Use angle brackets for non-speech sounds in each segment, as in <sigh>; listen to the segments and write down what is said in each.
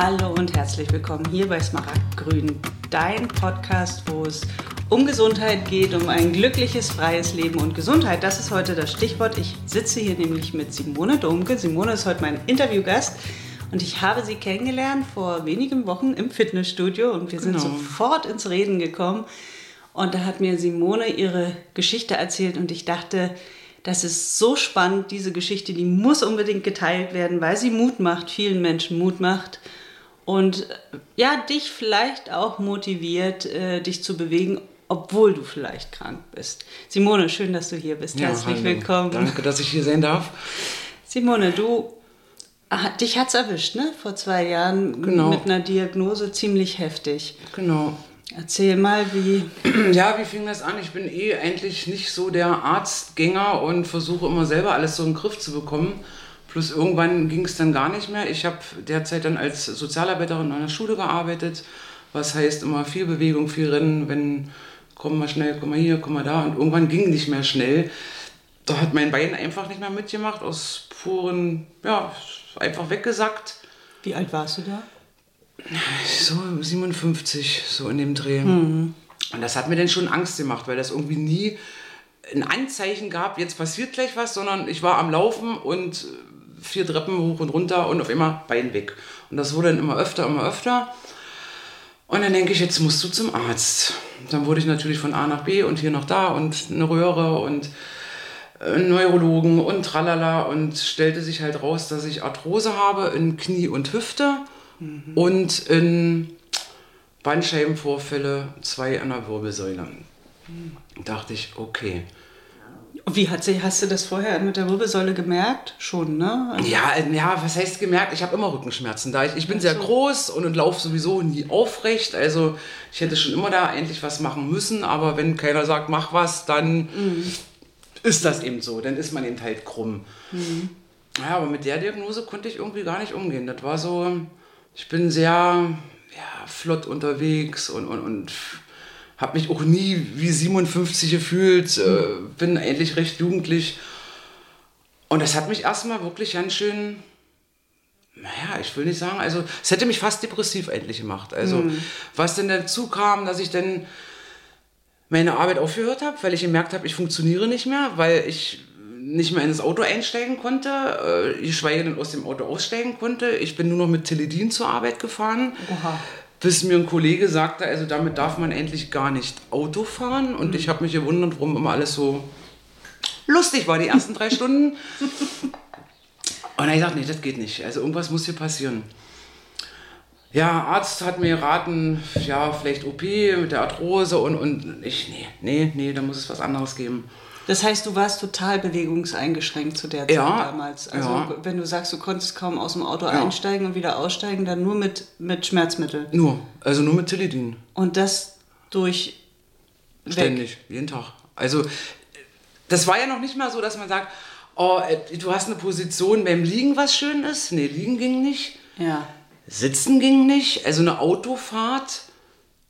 Hallo und herzlich willkommen hier bei Smaragdgrün, dein Podcast, wo es um Gesundheit geht, um ein glückliches, freies Leben und Gesundheit. Das ist heute das Stichwort. Ich sitze hier nämlich mit Simone Domke. Simone ist heute mein Interviewgast und ich habe sie kennengelernt vor wenigen Wochen im Fitnessstudio und wir sind genau. sofort ins Reden gekommen. Und da hat mir Simone ihre Geschichte erzählt und ich dachte, das ist so spannend, diese Geschichte, die muss unbedingt geteilt werden, weil sie Mut macht, vielen Menschen Mut macht und ja, dich vielleicht auch motiviert, äh, dich zu bewegen, obwohl du vielleicht krank bist. Simone, schön, dass du hier bist. Ja, Herzlich hallo. willkommen. Danke, dass ich hier sein darf. Simone, du, ah, dich hat's erwischt, ne? Vor zwei Jahren genau. mit einer Diagnose ziemlich heftig. Genau. Erzähl mal, wie. <clears throat> Ja, wie fing das an? Ich bin eh eigentlich nicht so der Arztgänger und versuche immer selber alles so in den Griff zu bekommen. Plus irgendwann ging es dann gar nicht mehr. Ich habe derzeit dann als Sozialarbeiterin an der Schule gearbeitet, was heißt immer viel Bewegung, viel Rennen, wenn komm mal schnell, komm mal hier, komm mal da. Und irgendwann ging nicht mehr schnell. Da hat mein Bein einfach nicht mehr mitgemacht, aus puren, ja, einfach weggesackt. Wie alt warst du da? So 57, so in dem Dreh. Mhm. Und das hat mir dann schon Angst gemacht, weil das irgendwie nie ein Anzeichen gab, jetzt passiert gleich was, sondern ich war am Laufen und vier Treppen hoch und runter und auf immer Bein weg. Und das wurde dann immer öfter, immer öfter. Und dann denke ich, jetzt musst du zum Arzt. Dann wurde ich natürlich von A nach B und hier nach da und eine Röhre und einen Neurologen und tralala und stellte sich halt raus, dass ich Arthrose habe in Knie und Hüfte mhm. und in Bandscheibenvorfälle, zwei an der Wirbelsäule. Mhm. Dachte ich, okay. Wie hat sie, hast du das vorher mit der Wirbelsäule gemerkt? Schon, ne? Also ja, ja, was heißt gemerkt? Ich habe immer Rückenschmerzen da. Ich, ich bin sehr groß und, und laufe sowieso nie aufrecht. Also ich hätte schon immer da endlich was machen müssen, aber wenn keiner sagt, mach was, dann mhm. ist das eben so. Dann ist man eben halt krumm. Mhm. Ja, aber mit der Diagnose konnte ich irgendwie gar nicht umgehen. Das war so, ich bin sehr ja, flott unterwegs und, und, und habe mich auch nie wie 57 gefühlt, äh, bin eigentlich recht jugendlich. Und das hat mich erstmal wirklich ganz schön, naja, ich will nicht sagen, also es hätte mich fast depressiv endlich gemacht. Also mhm. was denn dazu kam, dass ich dann meine Arbeit aufgehört habe, weil ich gemerkt habe, ich funktioniere nicht mehr, weil ich nicht mehr ins Auto einsteigen konnte, äh, geschweige denn aus dem Auto aussteigen konnte. Ich bin nur noch mit Teledin zur Arbeit gefahren. Oha bis mir ein Kollege sagte, also damit darf man endlich gar nicht Auto fahren. Und mhm. ich habe mich gewundert, warum immer alles so lustig war, die <laughs> ersten drei Stunden. Und dann ich gesagt, nee, das geht nicht. Also irgendwas muss hier passieren. Ja, Arzt hat mir geraten, ja, vielleicht OP mit der Arthrose und, und ich, nee, nee, nee, da muss es was anderes geben. Das heißt, du warst total bewegungseingeschränkt zu der Zeit ja, damals. Also ja. wenn du sagst, du konntest kaum aus dem Auto ja. einsteigen und wieder aussteigen, dann nur mit, mit Schmerzmittel. Nur, also nur mit Teledin. Und das durch Ständig, jeden Tag. Also das war ja noch nicht mal so, dass man sagt, oh, äh, du hast eine Position beim Liegen, was schön ist. Nee, Liegen ging nicht. Ja. Sitzen ging nicht. Also eine Autofahrt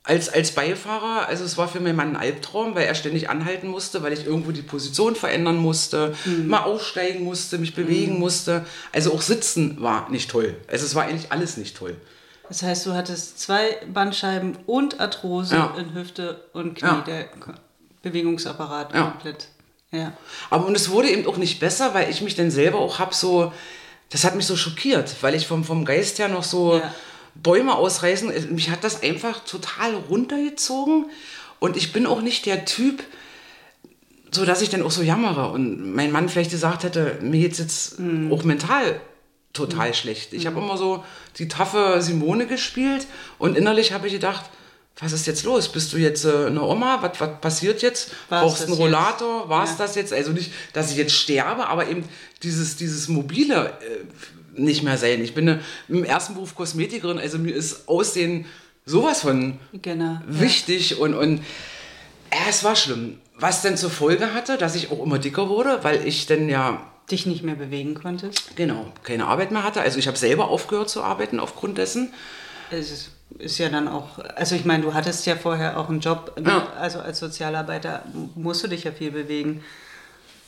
als, als Beifahrer, also es war für meinen Mann ein Albtraum, weil er ständig anhalten musste, weil ich irgendwo die Position verändern musste, mhm. mal aussteigen musste, mich bewegen mhm. musste. Also auch sitzen war nicht toll. Also es war eigentlich alles nicht toll. Das heißt, du hattest zwei Bandscheiben und Arthrose ja. in Hüfte und Knie, ja. der Bewegungsapparat ja. komplett. Ja. Aber und es wurde eben auch nicht besser, weil ich mich dann selber auch habe so, das hat mich so schockiert, weil ich vom, vom Geist her noch so... Bäume ausreißen. Mich hat das einfach total runtergezogen. Und ich bin auch nicht der Typ, so dass ich dann auch so jammere. Und mein Mann vielleicht gesagt hätte, mir geht es jetzt mhm. auch mental total mhm. schlecht. Ich habe hm. immer so die taffe Simone gespielt und innerlich habe ich gedacht, was ist jetzt los? Bist du jetzt äh, eine Oma? Was, was passiert jetzt? War's Brauchst du einen Rollator? War es ja. das jetzt? Also nicht, dass ich jetzt sterbe, aber eben dieses, dieses mobile äh, nicht mehr sein. Ich bin eine, im ersten Beruf Kosmetikerin, also mir ist Aussehen sowas von genau, wichtig ja. und, und ja, es war schlimm. Was dann zur Folge hatte, dass ich auch immer dicker wurde, weil ich dann ja dich nicht mehr bewegen konntest. Genau, keine Arbeit mehr hatte. Also ich habe selber aufgehört zu arbeiten aufgrund dessen. Es ist, ist ja dann auch, also ich meine, du hattest ja vorher auch einen Job, ja. also als Sozialarbeiter musst du dich ja viel bewegen.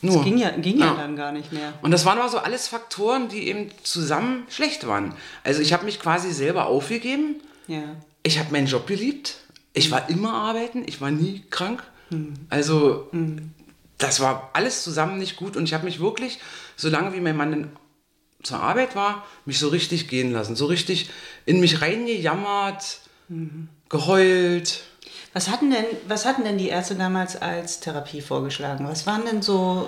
Nur. Das ging ja, ging ja. ja dann gar nicht mehr. Und das waren aber so alles Faktoren, die eben zusammen schlecht waren. Also ich habe mich quasi selber aufgegeben. Ja. Ich habe meinen Job geliebt. Ich war immer arbeiten. Ich war nie krank. Hm. Also hm. das war alles zusammen nicht gut. Und ich habe mich wirklich, solange wie mein Mann zur Arbeit war, mich so richtig gehen lassen. So richtig in mich reingejammert, mhm. geheult was hatten denn, was hatten denn die Ärzte damals als Therapie vorgeschlagen? Was waren denn so.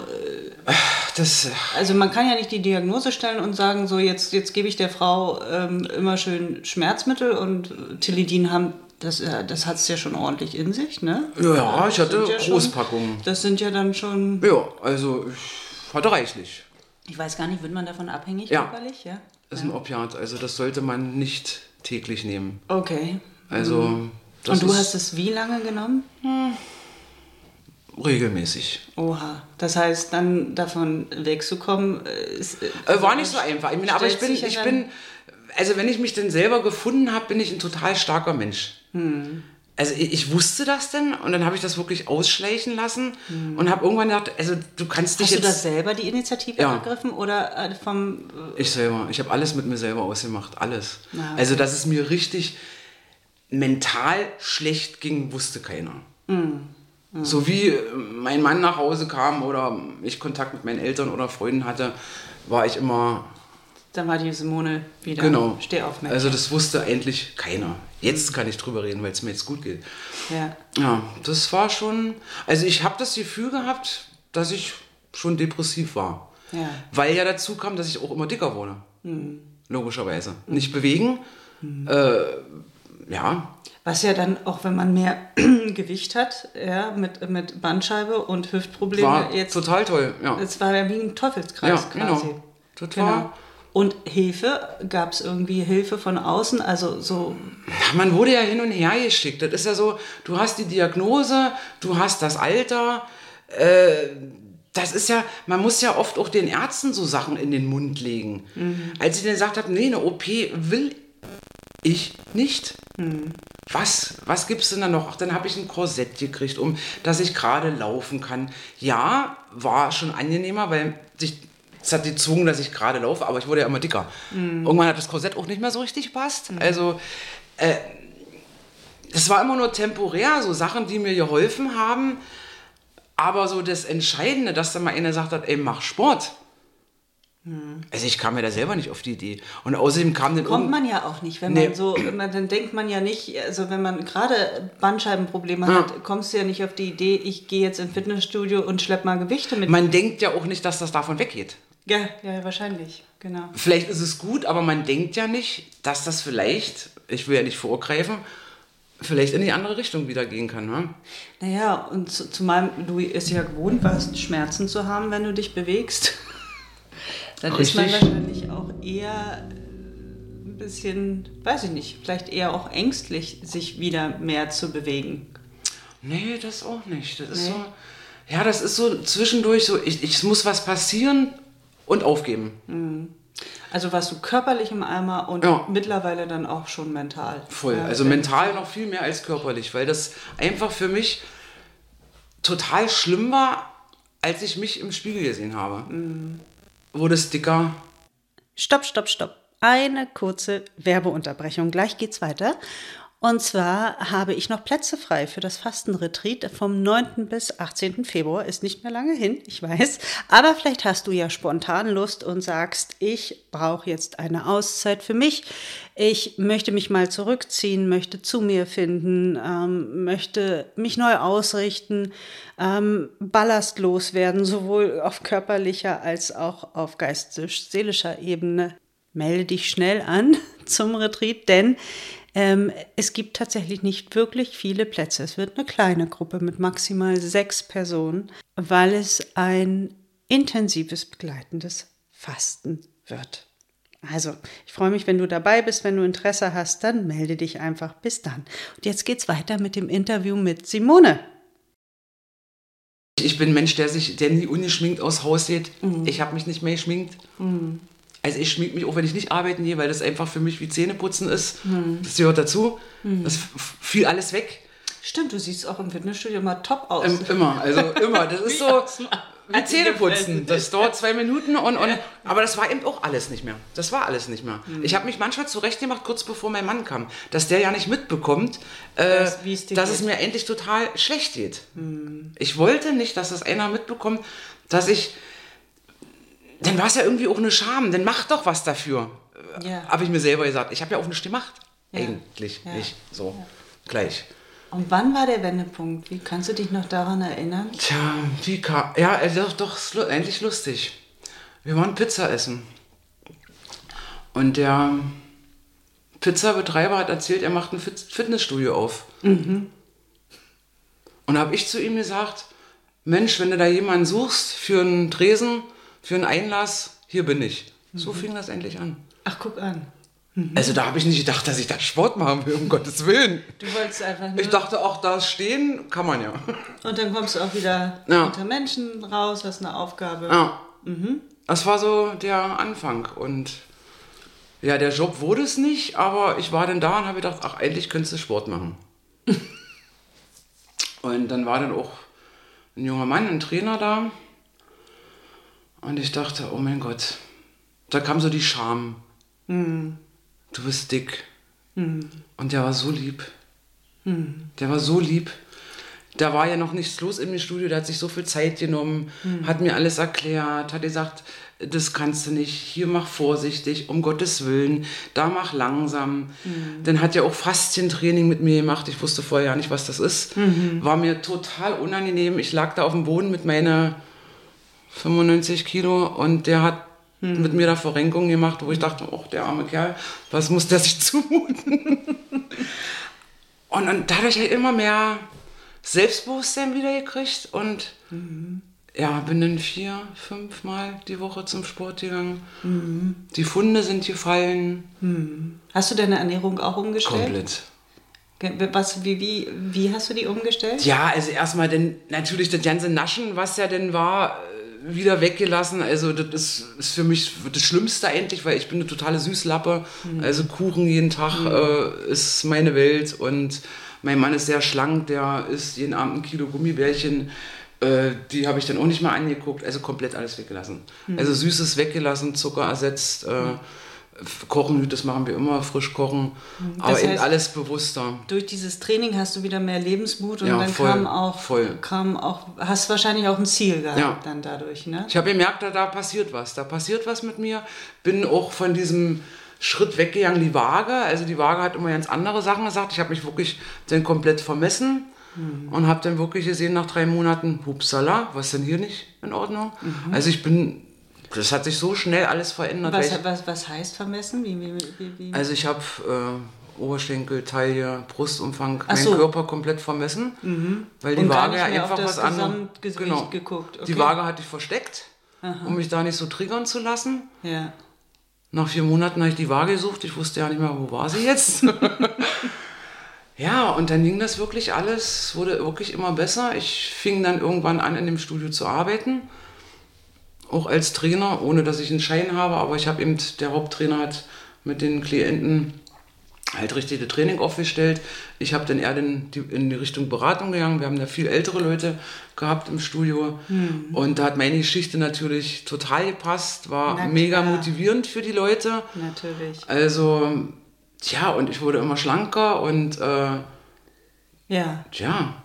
Äh, das, also man kann ja nicht die Diagnose stellen und sagen, so jetzt, jetzt gebe ich der Frau ähm, immer schön Schmerzmittel und Tilidin haben. Das, äh, das hat es ja schon ordentlich in sich, ne? Ja, ich hatte ja Großpackungen. das sind ja dann schon. Ja, also ich hatte reichlich. Ich weiß gar nicht, wird man davon abhängig ja. körperlich? Ja. Das ist ein Opiat, also das sollte man nicht täglich nehmen. Okay. Also. Mhm. Das Und du hast es wie lange genommen? Hm. Regelmäßig. Oha. Das heißt, dann davon wegzukommen, äh, ist. Äh, war nicht so einfach. Ich meine, aber ich bin, ich bin, also wenn ich mich denn selber gefunden habe, bin ich ein total starker Mensch. Hm. Also ich, ich, wusste das denn und dann habe ich das wirklich ausschleichen lassen hm. und habe irgendwann gedacht, also du kannst dich Hast jetzt... Hast du da selber die Initiative ja. ergriffen oder äh, vom... Ich selber. Ich habe alles mit mir selber ausgemacht. Alles. Ah, okay. Also dass es mir richtig mental schlecht ging, wusste keiner. Mhm. Mhm. So wie äh, mein Mann nach Hause kam oder ich Kontakt mit meinen Eltern oder Freunden hatte, war ich immer. Dann war die Simone wieder. Genau. Steh auf, Mensch. Also das wusste eigentlich keiner. Jetzt kann ich drüber reden, weil es mir jetzt gut geht. Ja. Ja, das war schon. Also ich habe das Gefühl gehabt, dass ich schon depressiv war. Ja. Weil ja dazu kam, dass ich auch immer dicker wurde. Mhm. Logischerweise. Nicht bewegen. Mhm. Äh, ja. Was ja dann, auch wenn man mehr <clears throat> Gewicht hat, ja, mit, mit Bandscheibe und Hüftprobleme. War jetzt, total toll, ja. Es war ja wie ein Teufelskreis ja, quasi. Genau. Total. Genau. Und Hilfe, gab es irgendwie Hilfe von außen? Also so. Man wurde ja hin und her geschickt. Das ist ja so, du hast die Diagnose, du hast das Alter. Äh, das ist ja, man muss ja oft auch den Ärzten so Sachen in den Mund legen. Mhm. Als ich dann gesagt habe, nee, eine OP will ich nicht. Hm. Was, was gibt es denn da noch? Ach, dann habe ich ein Korsett gekriegt, um dass ich gerade laufen kann. Ja, war schon angenehmer, weil sich es hat gezwungen, dass ich gerade laufe, aber ich wurde ja immer dicker. Mhm. Irgendwann hat das Korsett auch nicht mehr so richtig gepasst. Mhm. Also, äh, es war immer nur temporär, so Sachen, die mir geholfen haben. Aber so das Entscheidende, dass dann mal einer sagt hat, ey, mach Sport. Also ich kam ja da selber nicht auf die Idee. Und außerdem kam dann... Kommt man ja auch nicht, wenn nee. man so, man, dann denkt man ja nicht, also wenn man gerade Bandscheibenprobleme ja. hat, kommst du ja nicht auf die Idee, ich gehe jetzt ins Fitnessstudio und schlepp mal Gewichte mit. Man denkt ja auch nicht, dass das davon weggeht. Ja, ja, wahrscheinlich, genau. Vielleicht ist es gut, aber man denkt ja nicht, dass das vielleicht, ich will ja nicht vorgreifen, vielleicht in die andere Richtung wieder gehen kann. Ne? Naja, und zumal du es ja gewohnt warst, Schmerzen zu haben, wenn du dich bewegst dann Richtig. ist man wahrscheinlich auch eher ein bisschen, weiß ich nicht, vielleicht eher auch ängstlich, sich wieder mehr zu bewegen. Nee, das auch nicht. Das ist nee. so, ja, das ist so zwischendurch so, ich, ich muss was passieren und aufgeben. Mhm. Also warst du körperlich im Eimer und ja. mittlerweile dann auch schon mental. Voll. Ja, also mental noch viel mehr als körperlich, weil das einfach für mich total schlimm war, als ich mich im Spiegel gesehen habe. Mhm wurde es dicker. Stopp, stopp, stopp. Eine kurze Werbeunterbrechung. Gleich geht's weiter. Und zwar habe ich noch Plätze frei für das Fastenretreat vom 9. bis 18. Februar. Ist nicht mehr lange hin, ich weiß. Aber vielleicht hast du ja spontan Lust und sagst, ich brauche jetzt eine Auszeit für mich. Ich möchte mich mal zurückziehen, möchte zu mir finden, ähm, möchte mich neu ausrichten, ähm, ballastlos werden, sowohl auf körperlicher als auch auf geistig-seelischer Ebene. Melde dich schnell an <laughs> zum Retreat, denn ähm, es gibt tatsächlich nicht wirklich viele Plätze. Es wird eine kleine Gruppe mit maximal sechs Personen, weil es ein intensives begleitendes Fasten wird. Also, ich freue mich, wenn du dabei bist. Wenn du Interesse hast, dann melde dich einfach. Bis dann. Und jetzt geht's weiter mit dem Interview mit Simone. Ich bin ein Mensch, der sich, der nie ungeschminkt aus Haus geht. Mhm. Ich habe mich nicht mehr geschminkt. Mhm. Also ich schmink mich auch, wenn ich nicht arbeiten gehe, weil das einfach für mich wie Zähneputzen ist. Hm. Das gehört dazu. Hm. Das fiel alles weg. Stimmt, du siehst auch im Fitnessstudio immer top aus. Ähm, immer, also immer. Das <laughs> ist so. wie Zähne putzen. Das dauert zwei Minuten und, und aber das war eben auch alles nicht mehr. Das war alles nicht mehr. Hm. Ich habe mich manchmal zurechtgemacht, kurz bevor mein Mann kam, dass der ja nicht mitbekommt, äh, Das- es dass geht. Hm. es mir endlich total schlecht geht. Ich wollte nicht, dass das einer mitbekommt, dass ich. Dann war es ja irgendwie auch eine Scham. Dann mach doch was dafür. Ja. Habe ich mir selber gesagt. Ich habe ja auch nichts gemacht. Ja. Eigentlich Ja. nicht. So. Gleich. Und wann war der Wendepunkt? Wie kannst du dich noch daran erinnern? Tja, wie kam. Ja, äh, doch, doch, endlich lustig. Wir waren Pizza essen. Und der Pizzabetreiber hat erzählt, er macht ein Fit- Fitnessstudio auf. Und da habe ich zu ihm gesagt: Mensch, wenn du da jemanden suchst für einen Tresen, für einen Einlass, hier bin ich. So fing das endlich an. Ach, guck an. Also da habe ich nicht gedacht, dass ich da Sport machen will, um Gottes Willen. Du wolltest einfach nur. Ich dachte auch, da stehen kann man ja. und dann kommst du auch wieder Ja. unter Menschen raus, hast eine Aufgabe. Ja. Das war so der Anfang. Und ja, der Job wurde es nicht, aber ich war dann da und habe gedacht, ach, endlich könntest du Sport machen. <laughs> und dann war dann auch ein junger Mann, ein Trainer da. Und ich dachte, oh mein Gott, da kam so die Scham. Du bist dick. Und der war so lieb. Der war so lieb. Da war ja noch nichts los im Studio, der hat sich so viel Zeit genommen, hat mir alles erklärt, hat gesagt, das kannst du nicht, hier mach vorsichtig, um Gottes Willen, da mach langsam. Dann hat er auch Faszientraining mit mir gemacht, ich wusste vorher ja nicht, was das ist. War mir total unangenehm, ich lag da auf dem Boden mit meiner 95 Kilo und der hat mit mir da Verrenkungen gemacht, wo ich dachte, oh, der arme Kerl, was muss der sich <laughs> zumuten? und, und dadurch halt immer mehr Selbstbewusstsein wieder gekriegt und ja, bin dann vier, fünf Mal die Woche zum Sport gegangen. Die Funde sind gefallen. Hast du deine Ernährung auch umgestellt? Komplett. Was, wie, wie, wie hast du die umgestellt? Ja, also erstmal dann natürlich das ganze Naschen, was ja denn war, wieder weggelassen. Also das ist, ist für mich das Schlimmste eigentlich, weil ich bin eine totale Süßlappe. Also Kuchen jeden Tag äh, ist meine Welt und mein Mann ist sehr schlank, der isst jeden Abend ein Kilo Gummibärchen. Äh, die habe ich dann auch nicht mehr angeguckt, also komplett alles weggelassen. Also Süßes weggelassen, Zucker ersetzt. Äh, Kochen, das machen wir immer, frisch kochen, aber eben heißt- alles bewusster. Durch dieses Training hast du wieder mehr Lebensmut und Ja, dann voll, kam auch, voll. kam auch, hast wahrscheinlich auch ein Ziel gehabt Ja. dann dadurch, ne? Ich habe gemerkt, da, da passiert was. Da passiert was mit mir. Bin auch von diesem Schritt weggegangen, die Waage. Also die Waage hat immer ganz andere Sachen gesagt. Ich habe mich wirklich dann komplett vermessen und habe dann wirklich gesehen nach drei Monaten, hupsala, was ist denn hier nicht in Ordnung? Also ich bin, das hat sich so schnell alles verändert. Was, ich, was, was heißt vermessen? Wie, wie, wie, also ich habe äh, Oberschenkel, Taille, Brustumfang, Ach meinen so. Körper komplett vermessen, weil die Und Waage ja einfach was anderes. Gesamtgewicht geguckt, okay. Die Waage hatte ich versteckt, um mich da nicht so triggern zu lassen. ja. Nach vier Monaten habe ich die Waage gesucht. Ich wusste ja nicht mehr, wo war sie jetzt. <laughs> ja, und dann ging das wirklich alles, wurde wirklich immer besser. Ich fing dann irgendwann an, in dem Studio zu arbeiten. Auch als Trainer, ohne dass ich einen Schein habe. Aber ich habe eben, der Haupttrainer hat mit den Klienten halt richtig das Training aufgestellt. Ich habe dann eher in die, in die Richtung Beratung gegangen. Wir haben da viel ältere Leute gehabt im Studio. Und da hat meine Geschichte natürlich total gepasst, war mega motivierend für die Leute. Natürlich. Also, ja, und ich wurde immer schlanker und äh, Ja. ja.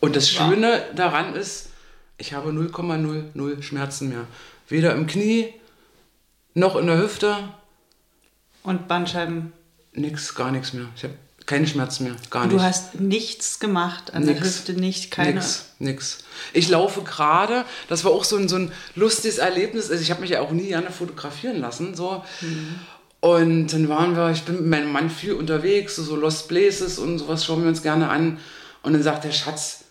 Und das Schöne daran ist, ich habe 0,00 Schmerzen mehr. Weder im Knie noch in der Hüfte. Und Bandscheiben. Nix, gar nichts mehr. Ich habe keine Schmerzen mehr. Gar Du nicht. hast nichts gemacht an der Nix. Hüfte, nicht keine. Nix, nix. Ich laufe gerade, das war auch so ein, so ein lustiges Erlebnis. Also ich habe mich ja auch nie gerne fotografieren lassen. So. Und dann waren wir, ich bin mit meinem Mann viel unterwegs, so, so Lost Places und sowas schauen wir uns gerne an. Und dann sagt der Schatz,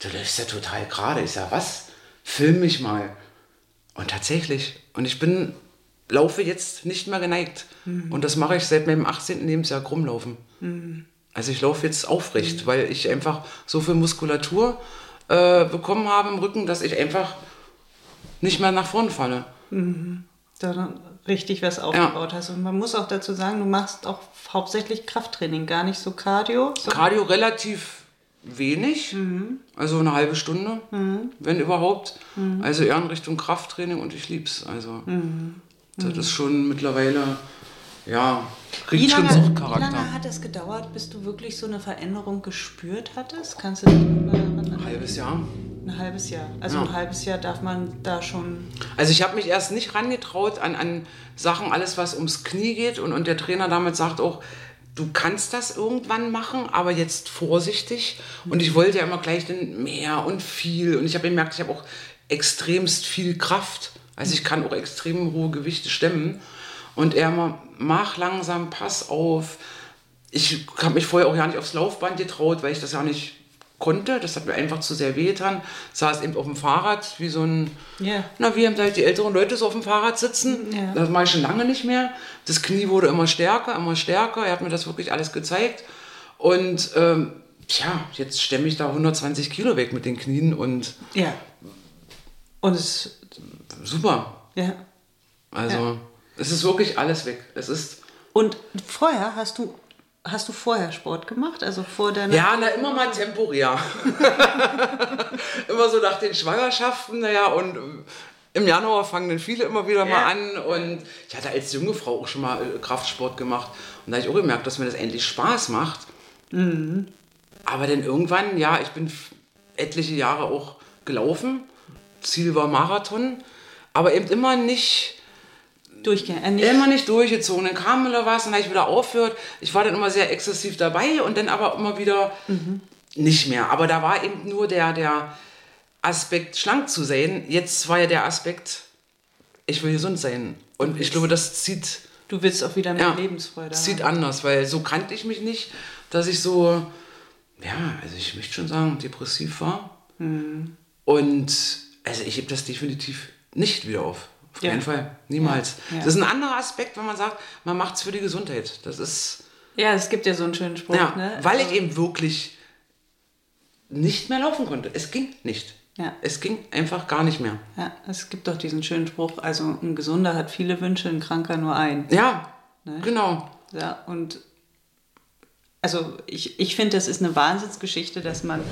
du läufst ja total gerade. Ich sag, was? Film mich mal. Und tatsächlich. Und ich bin, laufe jetzt nicht mehr geneigt. Und das mache ich seit meinem 18. Lebensjahr krummlaufen. Also ich laufe jetzt aufrecht, weil ich einfach so viel Muskulatur äh, bekommen habe im Rücken, dass ich einfach nicht mehr nach vorne falle. Da dann richtig was aufgebaut hast. Und man muss auch dazu sagen, du machst auch hauptsächlich Krafttraining, gar nicht so Cardio. Cardio relativ wenig, also eine halbe Stunde, wenn überhaupt. Also eher in Richtung Krafttraining und ich lieb's. Also das ist schon mittlerweile, ja, Wie kriegt schon lange, wie Suchtcharakter. lange hat es gedauert, bis du wirklich so eine Veränderung gespürt hattest? Kannst du dich Ein halbes Jahr. Ein halbes Jahr. Also Ja. ein halbes Jahr darf man da schon. Also ich habe mich erst nicht rangetraut an, an Sachen, alles was ums Knie geht. Und, und der Trainer damit sagt auch, du kannst das irgendwann machen, aber jetzt vorsichtig. Und ich wollte ja immer gleich dann mehr und viel. Und ich habe gemerkt, ich habe auch extremst viel Kraft. Also ich kann auch extrem hohe Gewichte stemmen. Und er immer, mach langsam, pass auf. Ich habe mich vorher auch ja nicht aufs Laufband getraut, weil ich das ja nicht konnte. Das hat mir einfach zu sehr wehgetan. Saß eben auf dem Fahrrad wie so ein Ja. na, wie haben halt die älteren Leute so auf dem Fahrrad sitzen. Ja. Das mache ich schon lange nicht mehr. Das Knie wurde immer stärker, immer stärker. Er hat mir das wirklich alles gezeigt. Und ähm, tja, jetzt stemme ich da 120 Kilo weg mit den Knien und Ja. Und es. super. Ja. Also Ja. es ist wirklich alles weg. Es ist Und vorher hast du. Hast du vorher Sport gemacht? Also vor deiner. ja, na immer mal temporär. <laughs> immer so nach den Schwangerschaften, naja, und äh, im Januar fangen dann viele immer wieder Ja. mal an. Und ich hatte als junge Frau auch schon mal äh, Kraftsport gemacht. Und da habe ich auch gemerkt, dass mir das endlich Spaß macht. Aber dann irgendwann, ja, ich bin etliche Jahre auch gelaufen. Ziel war Marathon. Aber eben immer nicht Durchgehend. Äh, nicht- immer nicht durchgezogen. Dann kam wieder was, dann habe ich wieder aufgehört. Ich war dann immer sehr exzessiv dabei und dann aber immer wieder nicht mehr. Aber da war eben nur der, der Aspekt, schlank zu sein. Jetzt war ja der Aspekt, ich will gesund sein. Und ich glaube, das zieht, Du willst auch wieder mehr ja, Lebensfreude zieht haben. anders, weil so kannte ich mich nicht, dass ich so, ja, also ich möchte schon sagen, depressiv war. Hm. Und also ich heb das definitiv nicht wieder auf. Auf Ja. keinen Fall. Niemals. Ja. Das ist ein anderer Aspekt, wenn man sagt, man macht es für die Gesundheit. Das ist, Ja, es gibt ja so einen schönen Spruch, ja, ne? weil Also- ich eben wirklich nicht mehr laufen konnte. Es ging nicht. Ja. Es ging einfach gar nicht mehr. Ja, es gibt doch diesen schönen Spruch, also ein Gesunder hat viele Wünsche, ein Kranker nur einen. Ja, Ne? genau. Ja, und also ich, ich finde, das ist eine Wahnsinnsgeschichte, dass man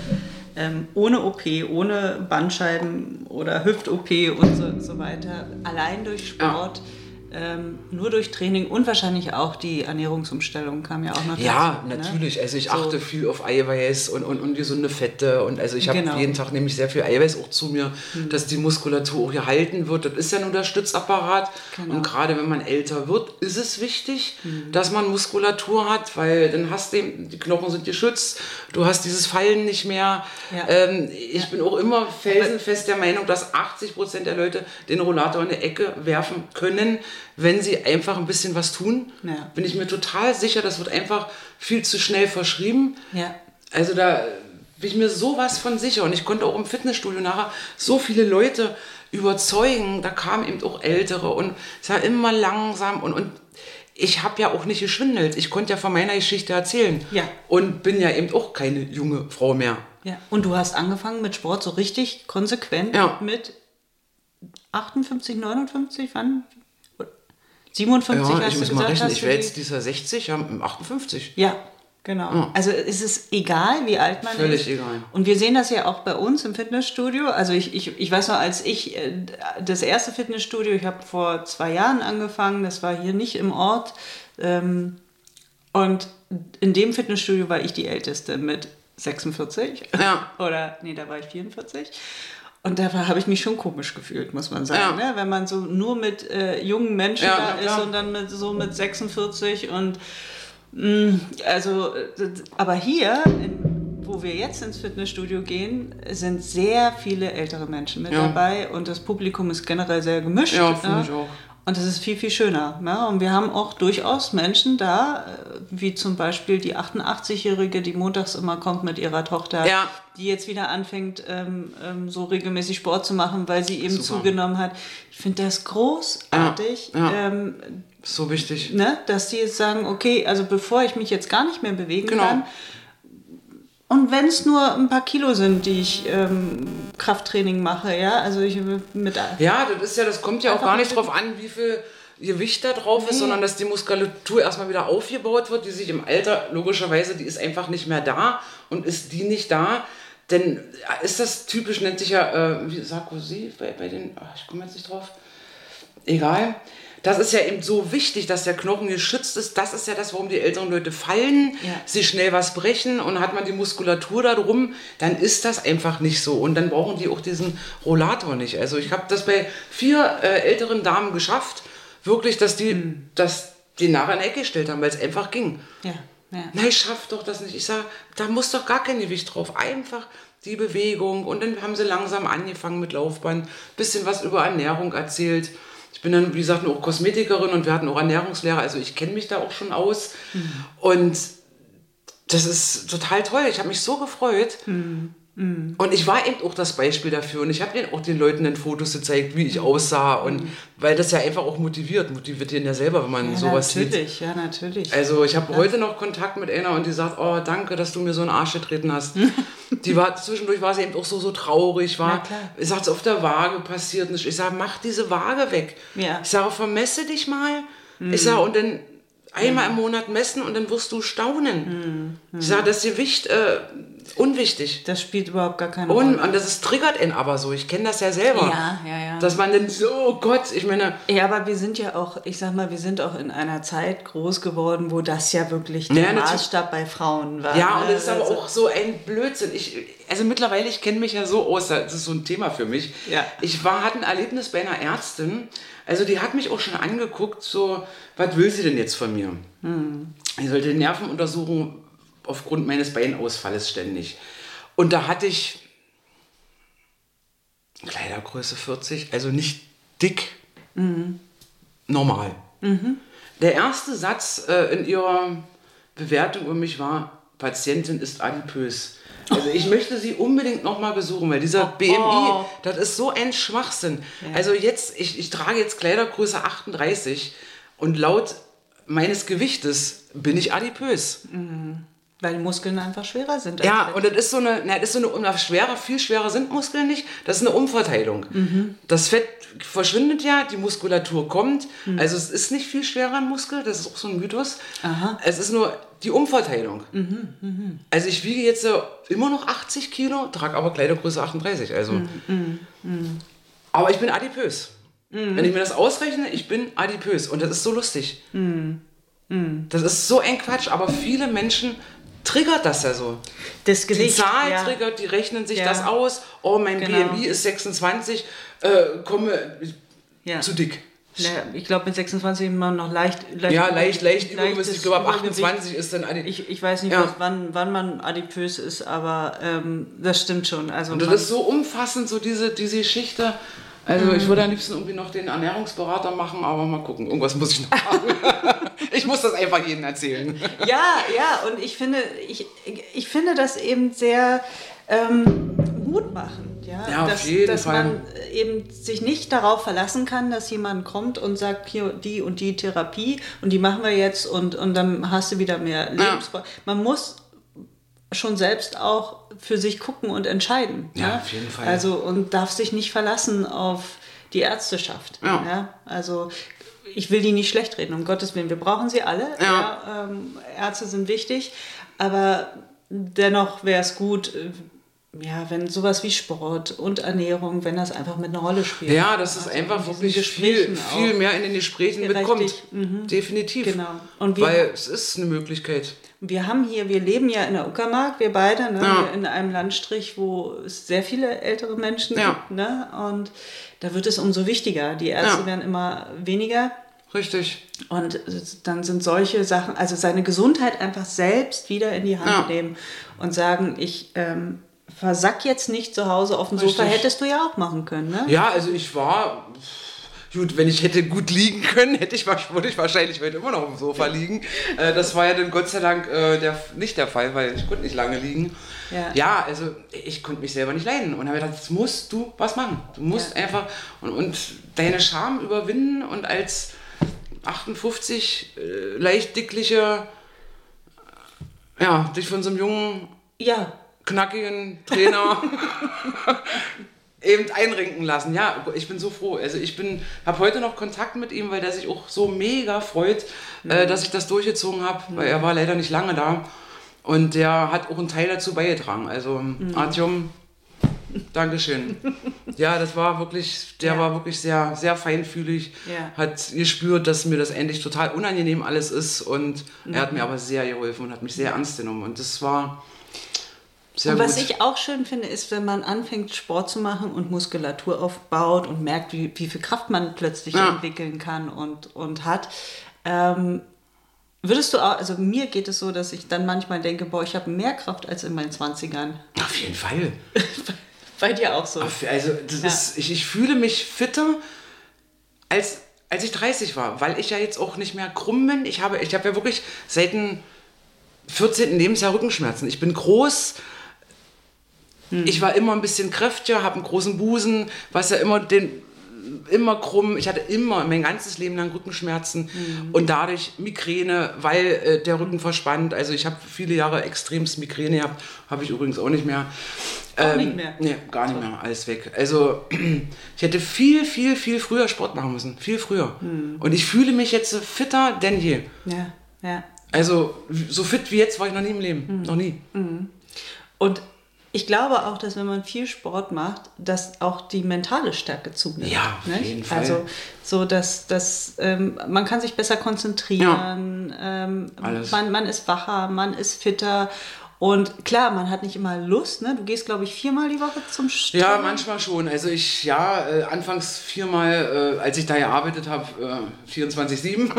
ähm, ohne OP, ohne Bandscheiben oder Hüft-OP und so, so weiter, allein durch Sport, ähm, nur durch Training und wahrscheinlich auch die Ernährungsumstellung kam ja auch noch Ja, dazu. ne? natürlich. Also ich So. achte viel auf Eiweiß und, und, und gesunde Fette. Und also ich habe Genau. Jeden Tag nehme ich sehr viel Eiweiß auch zu mir, dass die Muskulatur auch gehalten wird. Das ist ja nur der Stützapparat. Genau. Und gerade wenn man älter wird, ist es wichtig, dass man Muskulatur hat, weil dann hast du, die Knochen sind geschützt, du hast dieses Fallen nicht mehr. Ja. Ähm, ich bin auch immer felsenfest der Meinung, dass 80 Prozent der Leute den Rollator in die Ecke werfen können, wenn sie einfach ein bisschen was tun. Ja. Bin ich mir total sicher, das wird einfach viel zu schnell verschrieben. Ja. Also da bin ich mir sowas von sicher. Und ich konnte auch im Fitnessstudio nachher so viele Leute überzeugen. Da kamen eben auch Ältere und es war immer langsam und, und ich habe ja auch nicht geschwindelt. Ich konnte ja von meiner Geschichte erzählen. Ja. Und bin ja eben auch keine junge Frau mehr. Ja. Und du hast angefangen mit Sport so richtig konsequent Ja. mit 58, 59, wann? 57 Ja, hast ich du muss gesagt, mal rechnen. Ich wäre jetzt dieser 60, ja, 58. Ja, genau. Also ist es egal, wie alt man Völlig ist. egal. Und wir sehen das ja auch bei uns im Fitnessstudio. Also ich, ich, ich weiß noch, als ich äh, das erste Fitnessstudio, ich habe vor zwei Jahren angefangen, das war hier nicht im Ort. Ähm, und in dem Fitnessstudio war ich die Älteste mit 46. Ja. <laughs> Oder, nee, da war ich 44. Und da habe ich mich schon komisch gefühlt, muss man sagen. Ja. Ne? Wenn man so nur mit äh, jungen Menschen Ja, da ist und dann mit, so mit 46 und also, äh, aber hier, in, wo wir jetzt ins Fitnessstudio gehen, sind sehr viele ältere Menschen mit dabei und das Publikum ist generell sehr gemischt. Ja, finde ne? ich auch. Und das ist viel, viel schöner. Ne? Und wir haben auch durchaus Menschen da, äh, wie zum Beispiel die 88-Jährige, die montags immer kommt mit ihrer Tochter, Ja. Die jetzt wieder anfängt, ähm, ähm, so regelmäßig Sport zu machen, weil sie eben Super. zugenommen hat. Ich finde das großartig. Ja, ja. Ähm, So wichtig. ne, dass die jetzt sagen, okay, also bevor ich mich jetzt gar nicht mehr bewegen Genau. kann, und wenn es nur ein paar Kilo sind, die ich ähm, Krafttraining mache, ja, also ich mit Ja, das ist ja, das kommt ja auch gar nicht drauf an, wie viel Gewicht da drauf ist, sondern dass die Muskulatur erstmal wieder aufgebaut wird, die sich im Alter, logischerweise, die ist einfach nicht mehr da und ist die nicht da, denn ist das typisch, nennt sich ja, äh, wie Sarkozy bei, bei den, ach, ich komme jetzt nicht drauf, egal. Das ist ja eben so wichtig, dass der Knochen geschützt ist. Das ist ja das, warum die älteren Leute fallen, Ja. sie schnell was brechen und hat man die Muskulatur da drum, dann ist das einfach nicht so. Und dann brauchen die auch diesen Rollator nicht. Also ich habe das bei vier äh, älteren Damen geschafft, wirklich, dass die, dass die nachher in die Ecke gestellt haben, weil es einfach ging. Ja, ja. Nein, ich schaff doch das nicht. Ich sage, da muss doch gar kein Gewicht drauf. Einfach die Bewegung. Und dann haben sie langsam angefangen mit Laufband, bisschen was über Ernährung erzählt. Ich bin dann, wie gesagt, auch Kosmetikerin und wir hatten auch Ernährungslehrer, also ich kenne mich da auch schon aus. Und das ist total toll. Ich habe mich so gefreut. Und ich war eben auch das Beispiel dafür. Und ich habe den auch den Leuten dann Fotos gezeigt, wie ich aussah. Und weil das ja einfach auch motiviert. Motiviert den ja selber, wenn man ja sowas sieht. natürlich, ja, natürlich. Also ich habe heute noch Kontakt mit einer und die sagt, oh danke, dass du mir so einen Arsch getreten hast. <laughs> die war zwischendurch war sie eben auch so so traurig, war. Ich sag's auf der Waage passiert nicht. Ich sage, mach diese Waage weg. Ja. Mhm. Ich sage, vermesse dich mal. Ich sage und dann einmal im Monat messen und dann wirst du staunen. Mhm. Ich sage, das Gewicht äh, unwichtig. das spielt überhaupt gar keine Und, Rolle. und das ist, triggert ihn aber so. Ich kenne das ja selber. Ja, ja, ja. Dass man dann so, oh Gott, ich meine, Ja, aber wir sind ja auch, ich sag mal, wir sind auch in einer Zeit groß geworden, wo das ja wirklich Ja, der natürlich. Maßstab bei Frauen war. Ja, ne? und es ist aber Also- auch so ein Blödsinn. Ich, also mittlerweile, ich kenne mich ja so aus, das ist so ein Thema für mich. Ja. Ich war, hatte ein Erlebnis bei einer Ärztin, also die hat mich auch schon angeguckt, so, was will sie denn jetzt von mir? Ich sollte Nerven untersuchen aufgrund meines Beinausfalles ständig. Und da hatte ich Kleidergröße 40, also nicht dick, normal. Der erste Satz äh, in ihrer Bewertung über mich war, Patientin ist adipös. Also ich möchte sie unbedingt nochmal besuchen, weil dieser BMI, oh. das ist so ein Schwachsinn. Also jetzt, ich, ich trage jetzt Kleidergröße 38 und laut meines Gewichtes bin ich adipös. Weil Muskeln einfach schwerer sind. Ja, und das ist so eine, na, das ist so eine, na, schwerer, viel schwerer sind Muskeln nicht. Das ist eine Umverteilung. Das Fett verschwindet ja, die Muskulatur kommt. Also es ist nicht viel schwerer ein Muskel, das ist auch so ein Mythos. Aha. Es ist nur die Umverteilung. Also ich wiege jetzt immer noch 80 Kilo, trage aber Kleidergröße 38. Also. Aber ich bin adipös. Wenn ich mir das ausrechne, ich bin adipös. Und das ist so lustig. Das ist so ein Quatsch, aber viele Menschen triggert das ja so. das Die Gewicht. Zahl ja. triggert, die rechnen sich Ja. das aus. Oh, mein Genau. BMI ist 26, äh, komme Ja. zu dick. Ich glaube, mit 26 immer noch leicht. leicht Ja, leicht, leicht übergewichtig. Ich glaube, ab Übergewicht. 28 ist dann eine. Ich, ich weiß nicht, Ja. was, wann, wann man adipös ist, aber ähm, das stimmt schon. Also Und das ist so umfassend, so diese, diese Geschichte. Also ich würde am liebsten irgendwie noch den Ernährungsberater machen, aber mal gucken. Irgendwas muss ich noch <laughs> machen. Ich muss das einfach jedem erzählen. Ja, ja, und ich finde, ich, ich finde das eben sehr ähm, mutmachend, ja, Ja, auf dass, dass man eben sich nicht darauf verlassen kann, dass jemand kommt und sagt, hier die und die Therapie und die machen wir jetzt und, und dann hast du wieder mehr Lebensfreude. Man muss schon selbst auch für sich gucken und entscheiden. Ja, ne? auf jeden Fall. Also und darf sich nicht verlassen auf die Ärzteschaft. Ja. Also ich will die nicht schlecht reden, um Gottes Willen. Wir brauchen sie alle. Ja. Ja, ähm, Ärzte sind wichtig, aber dennoch wäre es gut, äh, ja, wenn sowas wie Sport und Ernährung, wenn das einfach mit einer Rolle spielt. Ja, dass es Also einfach wirklich viel, viel mehr in den Gesprächen mitkommt. Mhm. Definitiv. Genau. Und wir- Weil es ist eine Möglichkeit. Wir haben hier, wir leben ja in der Uckermark, wir beide, ne? Ja. in einem Landstrich, wo es sehr viele ältere Menschen Ja. gibt. Ne? Und da wird es umso wichtiger. Die Ärzte Ja. werden immer weniger. Richtig. Und dann sind solche Sachen, also seine Gesundheit einfach selbst wieder in die Hand Ja. nehmen und sagen, ich ähm, versack jetzt nicht zu Hause auf dem Sofa, Richtig. hättest du ja auch machen können. Ne? Ja, also ich war. Gut, wenn ich hätte gut liegen können, hätte ich, würde ich wahrscheinlich heute immer noch auf dem Sofa liegen. Äh, das war ja dann Gott sei Dank äh, der, nicht der Fall, weil ich konnte nicht lange liegen. Ja. Ja, also ich konnte mich selber nicht leiden. Und habe gedacht, jetzt musst du was machen. Du musst Ja. einfach und, und deine Scham überwinden und als 58 äh, leicht dickliche, ja, dich von so einem jungen Ja, knackigen Trainer <laughs> eben einrenken lassen. Ja, ich bin so froh. Also ich bin, habe heute noch Kontakt mit ihm, weil der sich auch so mega freut, mhm. äh, dass ich das durchgezogen habe, mhm. weil er war leider nicht lange da. Und der hat auch einen Teil dazu beigetragen. Also mhm. Artyom, Dankeschön. Ja, das war wirklich, der ja. war wirklich sehr, sehr feinfühlig, ja. hat gespürt, dass mir das endlich total unangenehm alles ist und mhm. er hat mir aber sehr geholfen und hat mich sehr ernst genommen und das war sehr und was gut. ich auch schön finde, ist, wenn man anfängt Sport zu machen und Muskulatur aufbaut und merkt, wie, wie viel Kraft man plötzlich ja. entwickeln kann und, und hat. Ähm, Würdest du auch, also mir geht es so, dass ich dann manchmal denke, boah, ich habe mehr Kraft als in meinen 20ern. Auf jeden Fall. <laughs> Bei dir auch so. Also das ja. ist, ich, ich fühle mich fitter als, als ich 30 war, weil ich ja jetzt auch nicht mehr krumm bin. Ich habe, ich habe ja wirklich seit dem 14. Lebensjahr Rückenschmerzen. Ich bin groß. Hm. Ich war immer ein bisschen kräftiger, habe einen großen Busen, was ja immer den immer krumm. Ich hatte immer mein ganzes Leben lang Rückenschmerzen mhm. und dadurch Migräne, weil äh, der Rücken verspannt. Also ich habe viele Jahre extremst Migräne gehabt, habe ich übrigens auch nicht mehr. Auch ähm, nicht mehr? Nee, gar nicht mehr, alles weg. Also <clears throat> ich hätte viel, viel, viel früher Sport machen müssen. Viel früher. Mhm. Und ich fühle mich jetzt fitter denn je. Ja, ja. Also so fit wie jetzt war ich noch nie im Leben. Mhm. Noch nie. Mhm. Und ich glaube auch, dass wenn man viel Sport macht, dass auch die mentale Stärke zunimmt. Ja, auf jeden Fall. Also so, dass, dass ähm, man kann sich besser konzentrieren, ja. ähm, man, man ist wacher, man ist fitter und klar, man hat nicht immer Lust, ne? Du gehst, glaube ich, viermal die Woche zum Strand. Ja, manchmal schon. Also ich, ja, äh, anfangs viermal, äh, als ich da gearbeitet habe, äh, 24-7.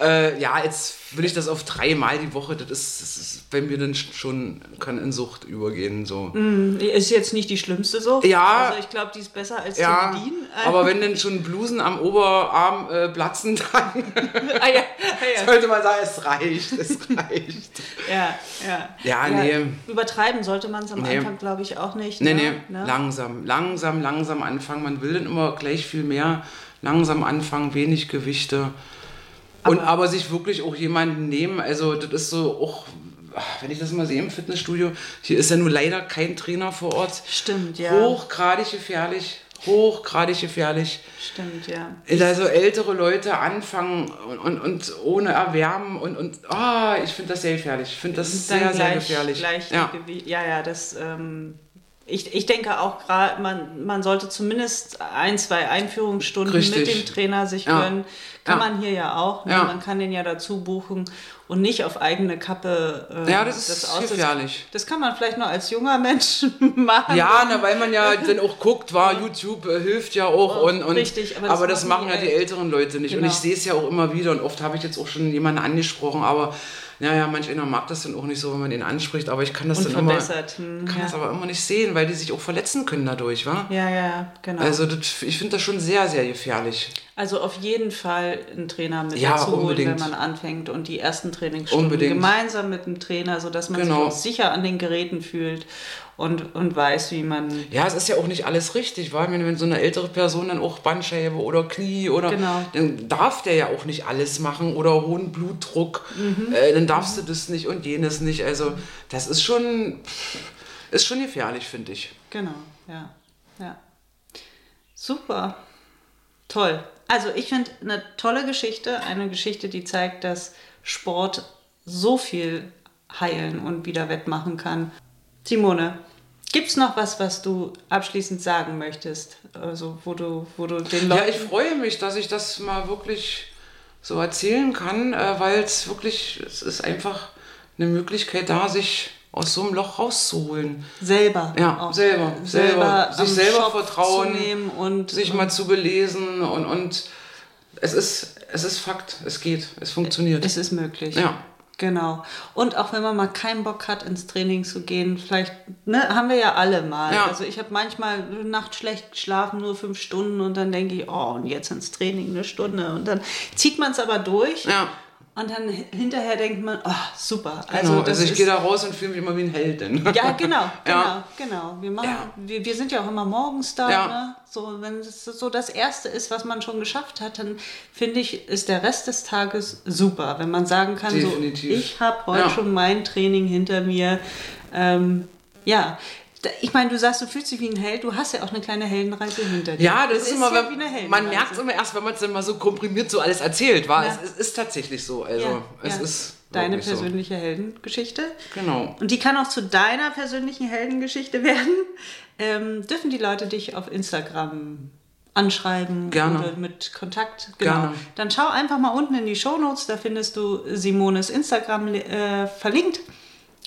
<laughs> äh, ja, jetzt will ich das auf dreimal die Woche. Das ist, das ist bei mir dann schon, kann in Sucht übergehen. So. Mm, ist jetzt nicht die schlimmste Sucht. Ja. Also ich glaube, die ist besser als ja, zu bedienen. <laughs> Aber wenn dann schon Blusen am Oberarm äh, platzen, <laughs> dann ah, ja. Ah, ja. sollte man sagen, es reicht, es reicht. <laughs> ja. Ja, ja. Ja, nee. Übertreiben sollte man es am nee. Anfang, glaube ich, auch nicht. Nee, ne? nee, ne? langsam, langsam, langsam anfangen. Man will dann immer gleich viel mehr. Langsam anfangen, wenig Gewichte. Und aber, aber sich wirklich auch jemanden nehmen. Also, das ist so auch wenn ich das mal sehe im Fitnessstudio, hier ist ja nur leider kein Trainer vor Ort. Stimmt, ja. Hochgradig gefährlich hochgradig gefährlich. Stimmt, ja. Also ältere Leute anfangen und, und, und ohne Erwärmen und, und oh, ich finde das sehr gefährlich. Ich finde das sehr, gleich, sehr gefährlich. Gleich ja. ja, ja, das. Ähm, ich, ich denke auch gerade, man, man sollte zumindest ein, zwei Einführungsstunden Richtig. mit dem Trainer sich gönnen. Kann ja. man hier ja auch. Ne? Ja. Man kann den ja dazu buchen und nicht auf eigene Kappe. Äh, ja, das, das ist gefährlich. Das kann man vielleicht noch als junger Mensch <laughs> machen. Ja, na, weil man ja dann auch guckt, war YouTube äh, hilft ja auch. Oh, und, und, richtig, aber das, aber das machen ja die älteren Leute nicht. Genau. Und ich sehe es ja auch immer wieder und oft habe ich jetzt auch schon jemanden angesprochen, aber naja, manch einer mag das dann auch nicht so, wenn man ihn anspricht, aber ich kann das dann immer, hm, kann ja. das aber immer nicht sehen, weil die sich auch verletzen können dadurch, wa? Ja, ja, genau. Also das, ich finde das schon sehr, sehr gefährlich. Also auf jeden Fall einen Trainer mit ja, dazu holen, wenn man anfängt und die ersten Trainingsstunden unbedingt. gemeinsam mit dem Trainer, sodass man genau. sich auch sicher an den Geräten fühlt und, und weiß, wie man. Ja, es ist ja auch nicht alles richtig, weil wenn, wenn so eine ältere Person dann auch Bandscheibe oder Knie oder genau. dann darf der ja auch nicht alles machen oder hohen Blutdruck, mhm. äh, dann darfst du das nicht und jenes nicht. Also das ist schon ist schon gefährlich, finde ich. Genau, ja, ja. Super, toll. Also ich finde eine tolle Geschichte, eine Geschichte, die zeigt, dass Sport so viel heilen und wieder wettmachen kann. Simone, gibt es noch was, was du abschließend sagen möchtest? Also, wo du, wo du den Leuten Ja, ich freue mich, dass ich das mal wirklich so erzählen kann, äh, weil es wirklich, es ist einfach eine Möglichkeit da, sich aus so einem Loch rauszuholen. Selber. Ja, auch. selber. Selber. Sich selber Shop vertrauen, und sich und mal zu belesen und, und es ist, es ist Fakt, es geht, es funktioniert. Es ist möglich. Ja. Genau. Und auch wenn man mal keinen Bock hat, ins Training zu gehen, vielleicht, ne, haben wir ja alle mal. Ja. Also ich habe manchmal Nacht schlecht geschlafen, nur fünf Stunden und dann denke ich, oh, und jetzt ins Training eine Stunde. Und dann zieht man es aber durch. Ja. Und dann hinterher denkt man, oh, super. Also, genau, also ich gehe da raus und fühle mich immer wie ein Heldin. Ja, genau, <laughs> genau, ja. genau. Wir, machen, ja. wir, wir sind ja auch immer morgens da. Ja. Ne? So, wenn es so das Erste ist, was man schon geschafft hat, dann finde ich, ist der Rest des Tages super. Wenn man sagen kann, so, ich habe heute schon mein Training hinter mir. Ähm, ja, ich meine, du sagst, du fühlst dich wie ein Held, du hast ja auch eine kleine Heldenreise hinter dir. Ja, das, ist, immer, ja wenn, wie eine Heldenreise. man merkt es immer erst, wenn man es dann mal so komprimiert so alles erzählt, war. Ja. Es, es ist tatsächlich so. Also Ja, es ist Deine persönliche Heldengeschichte. So. Genau. Und die kann auch zu deiner persönlichen Heldengeschichte <laughs> werden. Ähm, dürfen die Leute dich auf Instagram anschreiben Gerne. oder mit Kontakt? Genau. Gerne. Dann schau einfach mal unten in die Shownotes, da findest du Simones Instagram äh, verlinkt.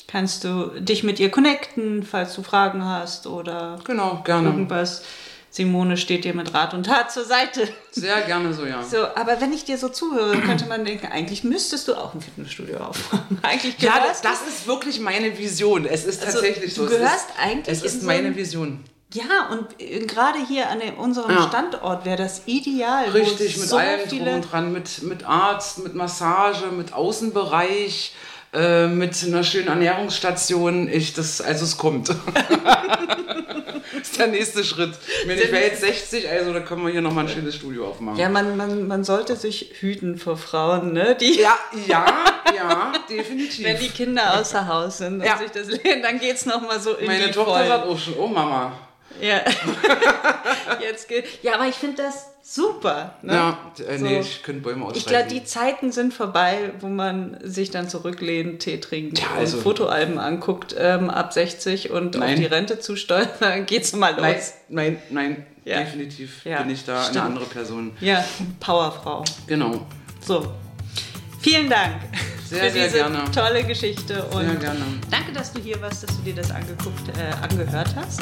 Kannst du dich mit ihr connecten, falls du Fragen hast oder Genau, gerne. irgendwas. Simone steht dir mit Rat und Tat zur Seite. Sehr gerne so, ja. So, aber wenn ich dir so zuhöre, könnte man denken, eigentlich müsstest du auch ein Fitnessstudio aufmachen. <laughs> Eigentlich Ja, das, das ist wirklich meine Vision. Es ist Also, tatsächlich du so. gehörst es ist, eigentlich Es ist so meine ein- Vision. Ja, und äh, gerade hier an unserem Ja. Standort wäre das ideal. Richtig, mit so allem drum und dran, mit, mit Arzt, mit Massage, mit Außenbereich, äh, mit einer schönen Ernährungsstation. Ich, das, also es kommt. das <laughs> ist der nächste Schritt. Ich, meine, ich wäre jetzt 60, also da können wir hier nochmal ein schönes Studio aufmachen. Ja, man, man, man sollte sich hüten vor Frauen, ne? Die, ja, <laughs> ja, ja, definitiv. wenn die Kinder außer Haus sind und Ja. sich das lernen, <laughs> dann geht es nochmal so in Meine die Tochter Vollen. sagt auch schon, oh Mama. Ja. <laughs> Jetzt geht, ja, aber ich finde das super. Ne? Ja, äh, nee, So. ich könnte Bäume aussteigen. Ich glaube, die Zeiten sind vorbei, wo man sich dann zurücklehnt, Tee trinkt Ja, also- und Fotoalben anguckt ähm, ab 60 und auf Nein. die Rente zusteuert, <laughs> dann geht's mal los. Nein, nein, nein, Ja. definitiv Ja, bin ich da stimmt. eine andere Person. Ja, Powerfrau. Genau. So. Vielen Dank Sehr, für sehr diese gerne. tolle Geschichte und Sehr gerne. danke, dass du hier warst, dass du dir das angeguckt, äh, angehört hast